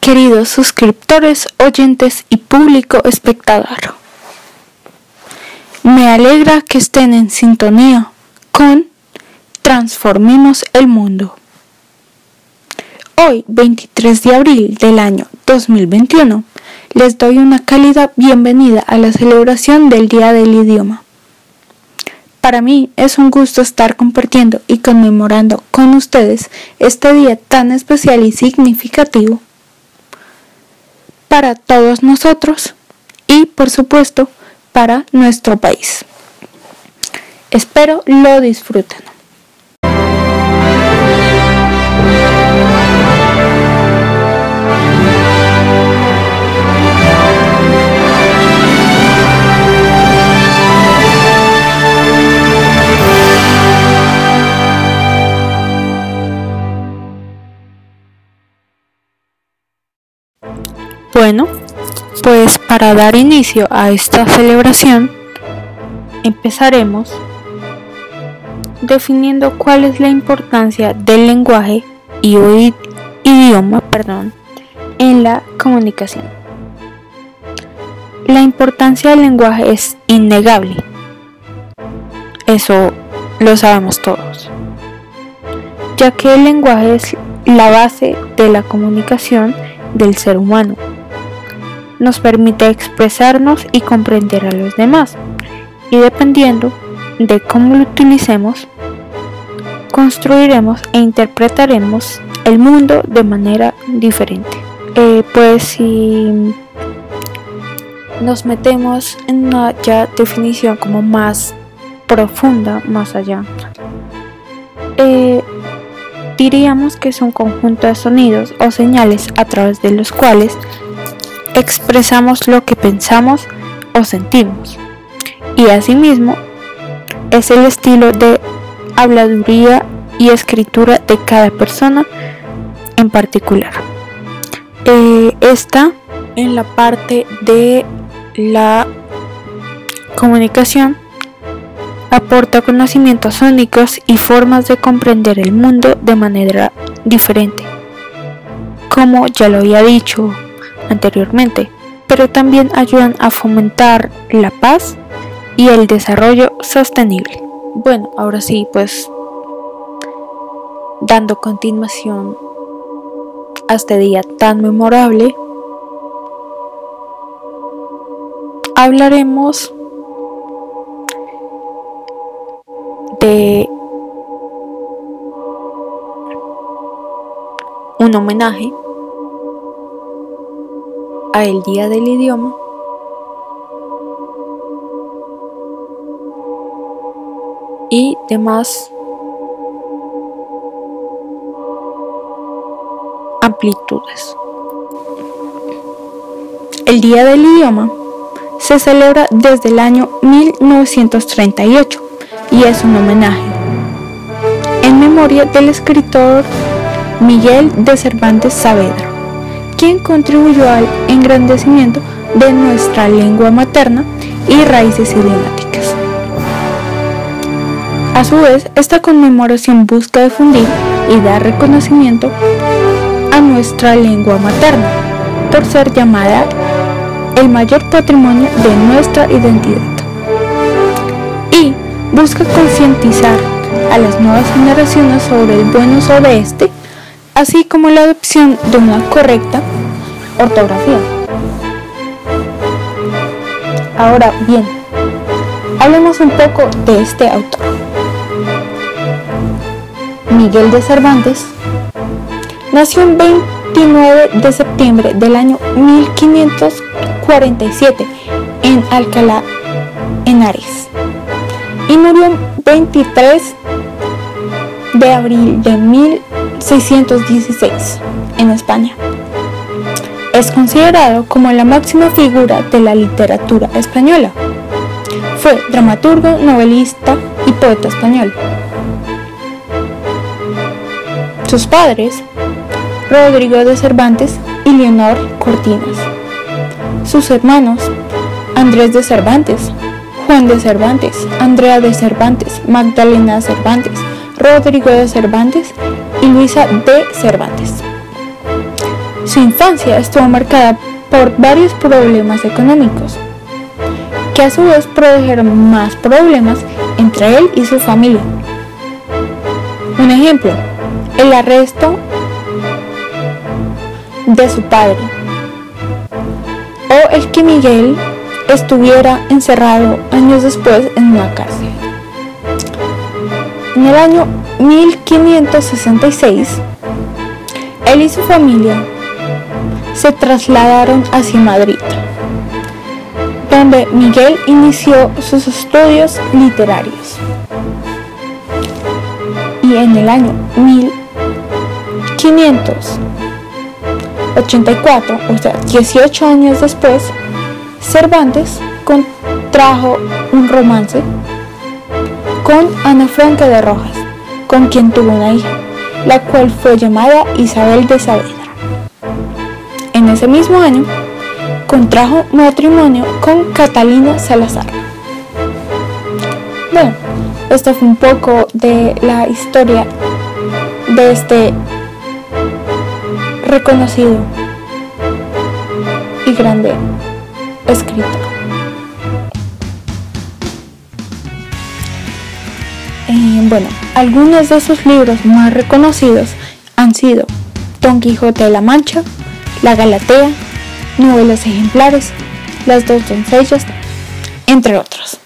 queridos suscriptores, oyentes y público espectador. Me alegra que estén en sintonía con Transformemos el Mundo. Hoy, 23 de abril del año 2021, les doy una cálida bienvenida a la celebración del Día del Idioma. Para mí es un gusto estar compartiendo y conmemorando con ustedes este día tan especial y significativo para todos nosotros y por supuesto para nuestro país. Espero lo disfruten. Pues para dar inicio a esta celebración, empezaremos definiendo cuál es la importancia del lenguaje y idioma perdón, en la comunicación. La importancia del lenguaje es innegable. Eso lo sabemos todos. Ya que el lenguaje es la base de la comunicación del ser humano nos permite expresarnos y comprender a los demás. Y dependiendo de cómo lo utilicemos, construiremos e interpretaremos el mundo de manera diferente. Eh, pues si nos metemos en una ya definición como más profunda, más allá, eh, diríamos que es un conjunto de sonidos o señales a través de los cuales expresamos lo que pensamos o sentimos. Y asimismo, es el estilo de habladuría y escritura de cada persona en particular. Eh, esta en la parte de la comunicación aporta conocimientos únicos y formas de comprender el mundo de manera diferente. Como ya lo había dicho anteriormente, pero también ayudan a fomentar la paz y el desarrollo sostenible. Bueno, ahora sí, pues dando continuación a este día tan memorable, hablaremos de un homenaje a el Día del Idioma, y demás amplitudes. El Día del Idioma se celebra desde el año 1938 y es un homenaje en memoria del escritor Miguel de Cervantes Saavedra quien contribuyó al engrandecimiento de nuestra lengua materna y raíces idiomáticas. A su vez, esta conmemoración busca difundir y dar reconocimiento a nuestra lengua materna, por ser llamada el mayor patrimonio de nuestra identidad. Y busca concientizar a las nuevas generaciones sobre el buen uso de este así como la adopción de una correcta ortografía. Ahora bien, hablemos un poco de este autor. Miguel de Cervantes nació el 29 de septiembre del año 1547 en Alcalá, Henares, y murió el 23 de abril de 1616 en España. Es considerado como la máxima figura de la literatura española. Fue dramaturgo, novelista y poeta español. Sus padres, Rodrigo de Cervantes y Leonor Cortinas. Sus hermanos, Andrés de Cervantes, Juan de Cervantes, Andrea de Cervantes, Magdalena Cervantes, Rodrigo de Cervantes Luisa de Cervantes. Su infancia estuvo marcada por varios problemas económicos, que a su vez produjeron más problemas entre él y su familia. Un ejemplo, el arresto de su padre o el que Miguel estuviera encerrado años después en una cárcel. En el año 1566, él y su familia se trasladaron hacia Madrid, donde Miguel inició sus estudios literarios. Y en el año 1584, o sea, 18 años después, Cervantes contrajo un romance con Ana Franca de Rojas, con quien tuvo una hija, la cual fue llamada Isabel de Saavedra. En ese mismo año, contrajo matrimonio con Catalina Salazar. Bueno, esto fue un poco de la historia de este reconocido y grande escritor. Eh, bueno, algunos de sus libros más reconocidos han sido Don Quijote de la Mancha, La Galatea, Novelas Ejemplares, Las dos doncellas, entre otros.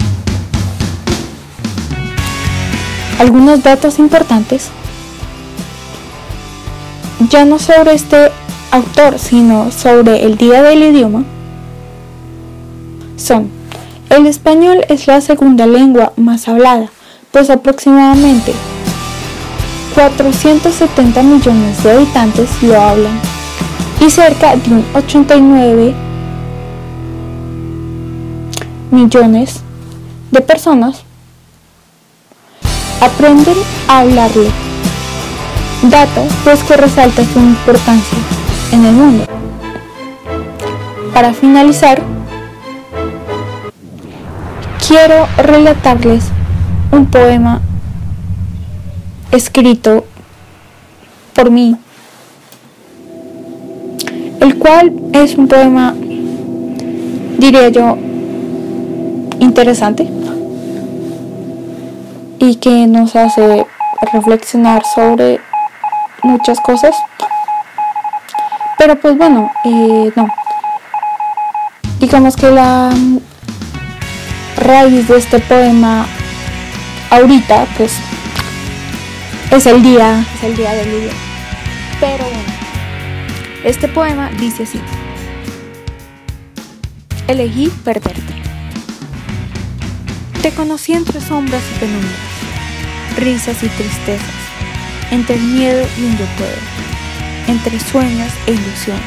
Algunos datos importantes, ya no sobre este autor, sino sobre el Día del Idioma, son, el español es la segunda lengua más hablada, pues aproximadamente 470 millones de habitantes lo hablan y cerca de un 89 millones de personas aprenden a hablarlo. Dato pues que resalta su importancia en el mundo. Para finalizar, quiero relatarles un poema escrito por mí, el cual es un poema, diría yo, interesante y que nos hace reflexionar sobre muchas cosas. Pero pues bueno, eh, no. Digamos que la raíz de este poema ahorita pues es el día, es el día del. Pero bueno, este poema dice así. Elegí perderte. Te conocí entre sombras y penumbras, risas y tristezas, entre el miedo y un yo puedo, entre sueños e ilusiones.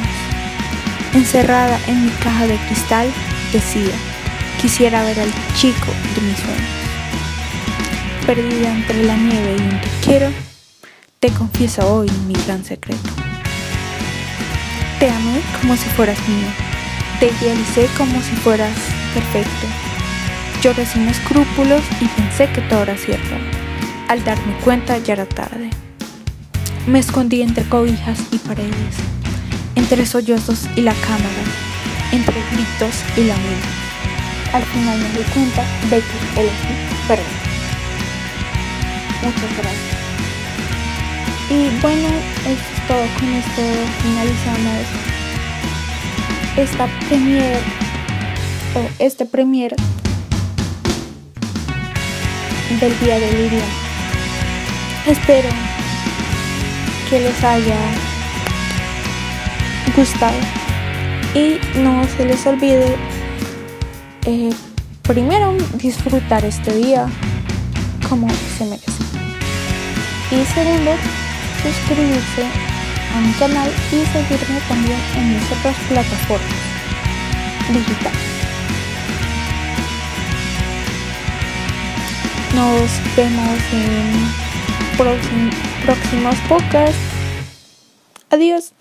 Encerrada en mi caja de cristal, decía, quisiera ver al chico de mis sueños perdida entre la nieve y un te quiero, te confieso hoy mi gran secreto. Te amé como si fueras mío, te idealicé como si fueras perfecto. Lloré sin escrúpulos y pensé que todo era cierto. Al darme cuenta ya era tarde. Me escondí entre cobijas y paredes, entre sollozos y la cámara, entre gritos y la mente. Al final me di cuenta de que elegí perdón. Muchas gracias. Y bueno, esto es todo. Con esto finalizamos esta premier o este premier del día del idioma. Espero que les haya gustado y no se les olvide eh, primero disfrutar este día como se merece. Y segundo, suscribirse a mi canal y seguirme también en mis otras plataformas digitales. Nos vemos en próximos podcasts. Adiós.